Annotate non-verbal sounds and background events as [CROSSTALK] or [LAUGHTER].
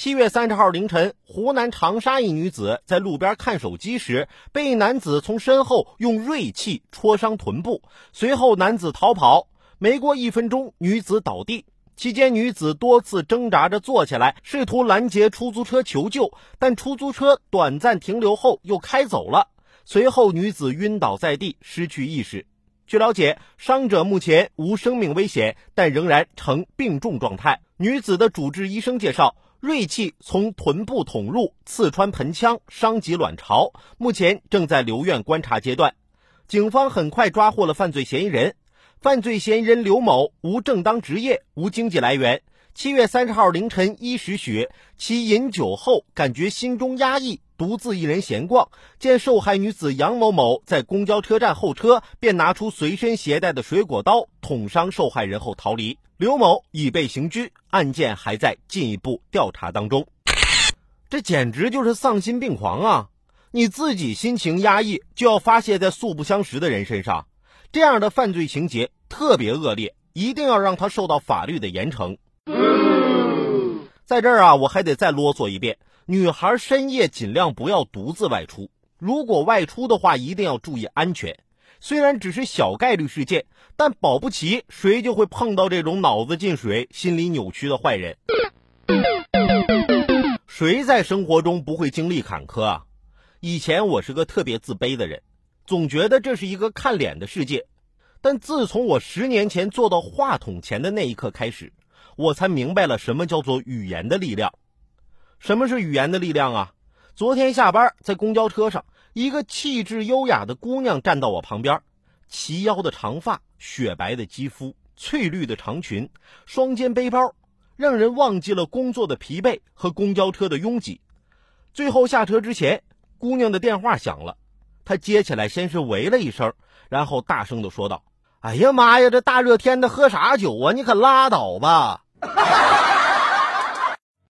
七月三十号凌晨，湖南长沙一女子在路边看手机时，被男子从身后用锐器戳伤臀部，随后男子逃跑。没过一分钟，女子倒地。期间，女子多次挣扎着坐起来，试图拦截出租车求救，但出租车短暂停留后又开走了。随后，女子晕倒在地，失去意识。据了解，伤者目前无生命危险，但仍然呈病重状态。女子的主治医生介绍。锐器从臀部捅入，刺穿盆腔，伤及卵巢，目前正在留院观察阶段。警方很快抓获了犯罪嫌疑人。犯罪嫌疑人刘某无正当职业，无经济来源。七月三十号凌晨一时许，其饮酒后感觉心中压抑，独自一人闲逛，见受害女子杨某某在公交车站候车，便拿出随身携带的水果刀捅伤受害人后逃离。刘某已被刑拘，案件还在进一步调查当中。这简直就是丧心病狂啊！你自己心情压抑，就要发泄在素不相识的人身上，这样的犯罪情节特别恶劣，一定要让他受到法律的严惩。在这儿啊，我还得再啰嗦一遍：女孩深夜尽量不要独自外出，如果外出的话，一定要注意安全。虽然只是小概率事件，但保不齐谁就会碰到这种脑子进水、心理扭曲的坏人。谁在生活中不会经历坎坷啊？以前我是个特别自卑的人，总觉得这是一个看脸的世界。但自从我十年前坐到话筒前的那一刻开始，我才明白了什么叫做语言的力量。什么是语言的力量啊？昨天下班在公交车上。一个气质优雅的姑娘站到我旁边，齐腰的长发，雪白的肌肤，翠绿的长裙，双肩背包，让人忘记了工作的疲惫和公交车的拥挤。最后下车之前，姑娘的电话响了，她接起来，先是喂了一声，然后大声的说道：“哎呀妈呀，这大热天的喝啥酒啊？你可拉倒吧！” [LAUGHS]